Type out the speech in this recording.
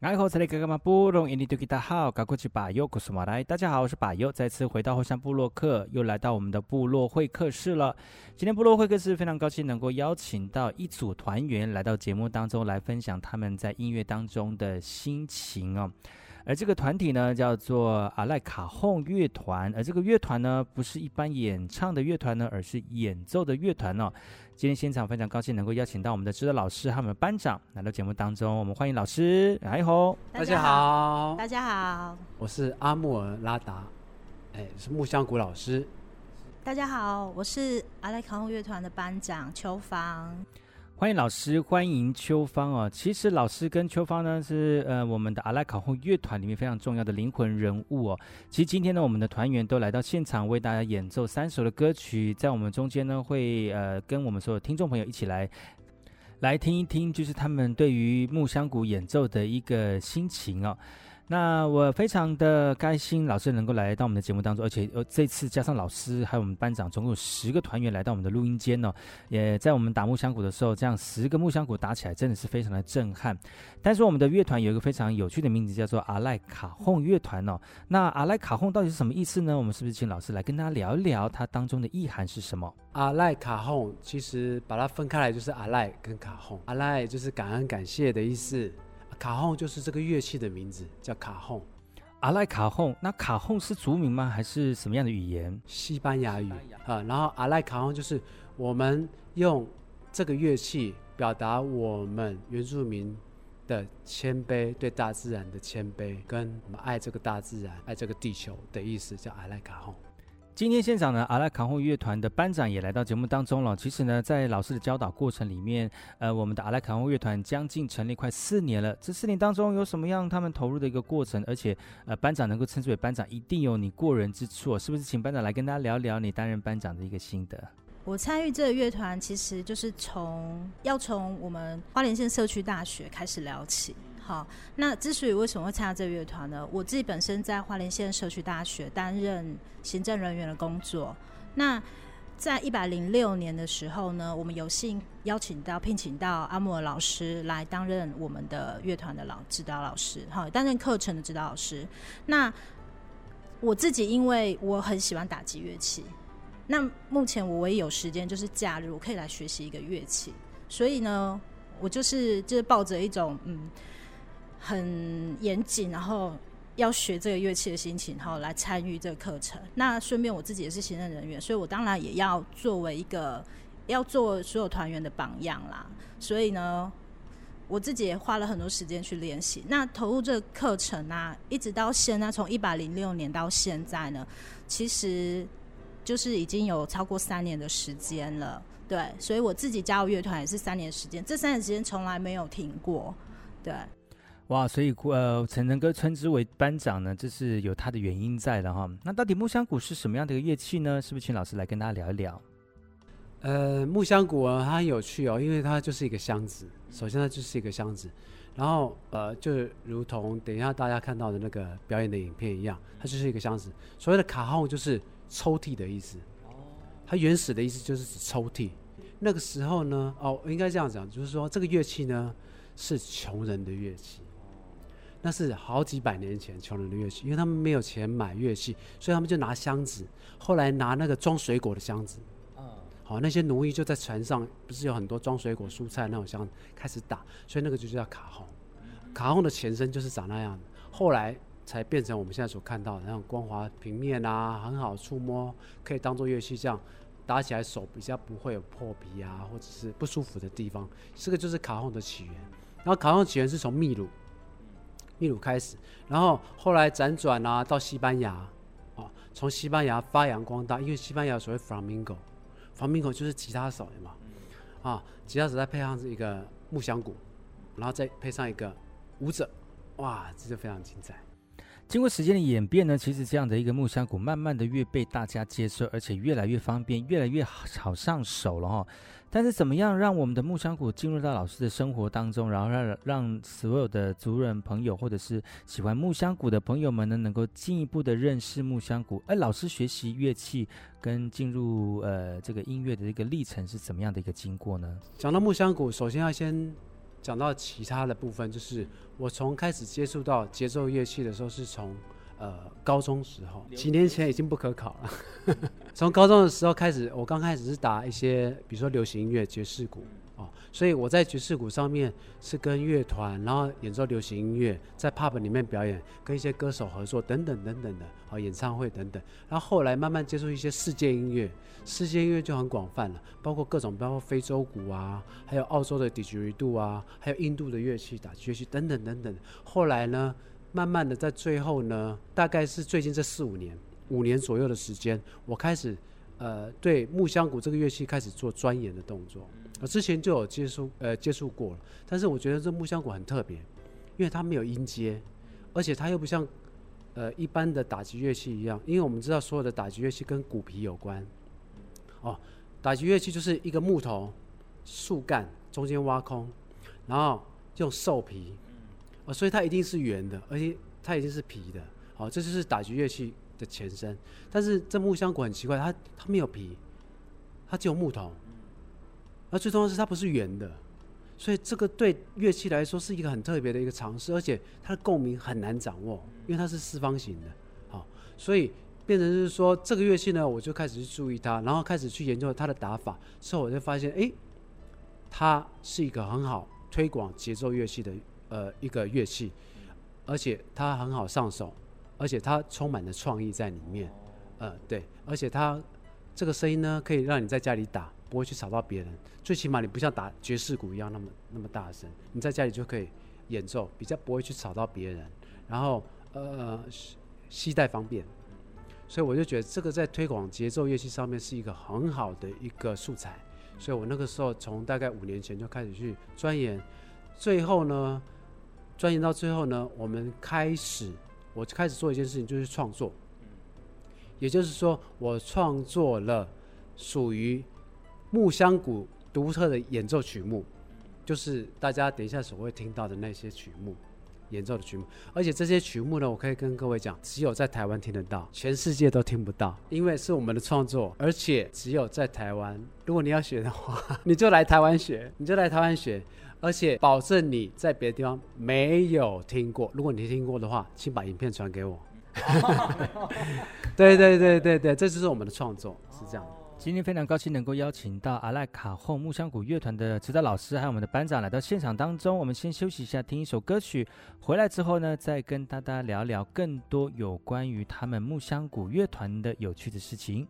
大家好，我是把右，再次回到后山部落客，又来到我们的部落会客室了。今天部落会客室非常高兴能够邀请到一组团员来到节目当中来分享他们在音乐当中的心情哦。而这个团体呢，叫做阿赖卡轰乐团，而这个乐团呢，不是一般演唱的乐团呢，而是演奏的乐团哦。今天现场非常高兴能够邀请到我们的指导老师和我们的班长来到节目当中，我们欢迎老师，哎吼，大家好，大家好，我是阿木尔拉达，哎，是木香谷老师，大家好，我是阿赖卡轰乐团的班长邱芳。欢迎老师，欢迎秋芳哦。其实老师跟秋芳呢是呃我们的阿拉卡后乐团里面非常重要的灵魂人物哦。其实今天呢，我们的团员都来到现场为大家演奏三首的歌曲，在我们中间呢会呃跟我们所有听众朋友一起来来听一听，就是他们对于木香鼓演奏的一个心情哦。那我非常的开心，老师能够来到我们的节目当中，而且呃这次加上老师还有我们班长，总共有十个团员来到我们的录音间呢、也在我们打木香鼓的时候，这样十个木香鼓打起来，真的是非常的震撼。但是我们的乐团有一个非常有趣的名字，叫做阿赖卡轰乐团哦。那阿赖卡轰到底是什么意思呢？我们是不是请老师来跟大家聊一聊它当中的意涵是什么？阿赖卡轰其实把它分开来就是阿赖跟卡轰，阿赖就是感恩感谢的意思。卡轰就是这个乐器的名字，叫卡轰。阿赖卡轰，那卡轰是族名吗？还是什么样的语言？西班牙语啊。然后阿赖卡轰就是我们用这个乐器表达我们原住民的谦卑，对大自然的谦卑，跟我们爱这个大自然、爱这个地球的意思，叫阿赖卡轰。今天现场呢，阿拉卡红乐团的班长也来到节目当中了。其实呢，在老师的教导过程里面，呃，我们的阿拉卡红乐团将近成立快四年了。这四年当中有什么样他们投入的一个过程？而且，呃，班长能够称之为班长，一定有你过人之处，是不是？请班长来跟大家聊聊你担任班长的一个心得。我参与这个乐团，其实就是从要从我们花莲县社区大学开始聊起。好，那之所以为什么会参加这个乐团呢？我自己本身在花莲县社区大学担任行政人员的工作。那在一百零六年的时候呢，我们有幸邀请到聘请到阿木尔老师来担任我们的乐团的老指导老师，好，担任课程的指导老师。那我自己因为我很喜欢打击乐器，那目前我唯一有时间就是假日，我可以来学习一个乐器。所以呢，我就是就是抱着一种嗯。很严谨，然后要学这个乐器的心情，然后来参与这个课程。那顺便我自己也是行政人员，所以我当然也要作为一个要做所有团员的榜样啦。所以呢，我自己也花了很多时间去练习。那投入这个课程啊，一直到现在，从一百零六年到现在呢，其实就是已经有超过三年的时间了。对，所以我自己加入乐团也是三年时间，这三年时间从来没有停过。对。哇，所以呃，陈能哥称之为班长呢，这是有他的原因在的哈。那到底木香鼓是什么样的一个乐器呢？是不是请老师来跟大家聊一聊？呃，木香鼓啊，它很有趣哦，因为它就是一个箱子。首先，它就是一个箱子，然后呃，就如同等一下大家看到的那个表演的影片一样，它就是一个箱子。所谓的卡号就是抽屉的意思。哦。它原始的意思就是指抽屉。那个时候呢，哦，应该这样讲，就是说这个乐器呢是穷人的乐器。那是好几百年前穷人的乐器，因为他们没有钱买乐器，所以他们就拿箱子。后来拿那个装水果的箱子，好，那些奴役就在船上，不是有很多装水果、蔬菜那种箱子，开始打，所以那个就叫卡轰。卡轰的前身就是长那样的，后来才变成我们现在所看到的那种光滑平面啊，很好触摸，可以当做乐器这样打起来手比较不会有破皮啊，或者是不舒服的地方。这个就是卡轰的起源。然后卡轰的起源是从秘鲁。秘鲁开始，然后后来辗转啊，到西班牙，啊，从西班牙发扬光大，因为西班牙所谓 flamingo，flamingo 就是吉他手嘛，啊，吉他手再配上一个木箱鼓，然后再配上一个舞者，哇，这就非常精彩。经过时间的演变呢，其实这样的一个木香鼓，慢慢的越被大家接受，而且越来越方便，越来越好上手了哈。但是怎么样让我们的木香鼓进入到老师的生活当中，然后让让所有的族人朋友或者是喜欢木香鼓的朋友们呢，能够进一步的认识木香鼓？而老师学习乐器跟进入呃这个音乐的一个历程是怎么样的一个经过呢？讲到木香鼓，首先要先讲到其他的部分，就是我从开始接触到节奏乐器的时候，是从呃高中时候，几年前已经不可考了。从高中的时候开始，我刚开始是打一些，比如说流行音乐、爵士鼓。哦，所以我在爵士鼓上面是跟乐团，然后演奏流行音乐，在 pub 里面表演，跟一些歌手合作等等等等的，好演唱会等等。然后后来慢慢接触一些世界音乐，世界音乐就很广泛了，包括各种，包括非洲鼓啊，还有澳洲的 didgeridoo 啊，还有印度的乐器打击乐器等等等等。后来呢，慢慢的在最后呢，大概是最近这四五年，五年左右的时间，我开始呃对木香鼓这个乐器开始做钻研的动作。我之前就有接触，呃，接触过了，但是我觉得这木香鼓很特别，因为它没有音阶，而且它又不像，呃，一般的打击乐器一样，因为我们知道所有的打击乐器跟鼓皮有关，哦，打击乐器就是一个木头树干中间挖空，然后用兽皮，哦，所以它一定是圆的，而且它一定是皮的，哦，这就是打击乐器的前身。但是这木箱鼓很奇怪，它它没有皮，它只有木头。而最重要的是它不是圆的，所以这个对乐器来说是一个很特别的一个尝试，而且它的共鸣很难掌握，因为它是四方形的，好，所以变成是说这个乐器呢，我就开始去注意它，然后开始去研究它的打法，之后我就发现，哎，它是一个很好推广节奏乐器的呃一个乐器，而且它很好上手，而且它充满了创意在里面，呃，对，而且它这个声音呢，可以让你在家里打。不会去吵到别人，最起码你不像打爵士鼓一样那么那么大声，你在家里就可以演奏，比较不会去吵到别人。然后呃，携带方便，所以我就觉得这个在推广节奏乐器上面是一个很好的一个素材。所以我那个时候从大概五年前就开始去钻研，最后呢，钻研到最后呢，我们开始我开始做一件事情，就是创作。也就是说，我创作了属于。木香鼓独特的演奏曲目，就是大家等一下所会听到的那些曲目，演奏的曲目。而且这些曲目呢，我可以跟各位讲，只有在台湾听得到，全世界都听不到，因为是我们的创作，而且只有在台湾。如果你要学的话，你就来台湾学，你就来台湾学，而且保证你在别的地方没有听过。如果你听过的话，请把影片传给我。对对对对对，这就是我们的创作，是这样的。今天非常高兴能够邀请到阿赖卡后木香谷乐团的指导老师，还有我们的班长来到现场当中。我们先休息一下，听一首歌曲。回来之后呢，再跟大家聊聊更多有关于他们木香谷乐团的有趣的事情。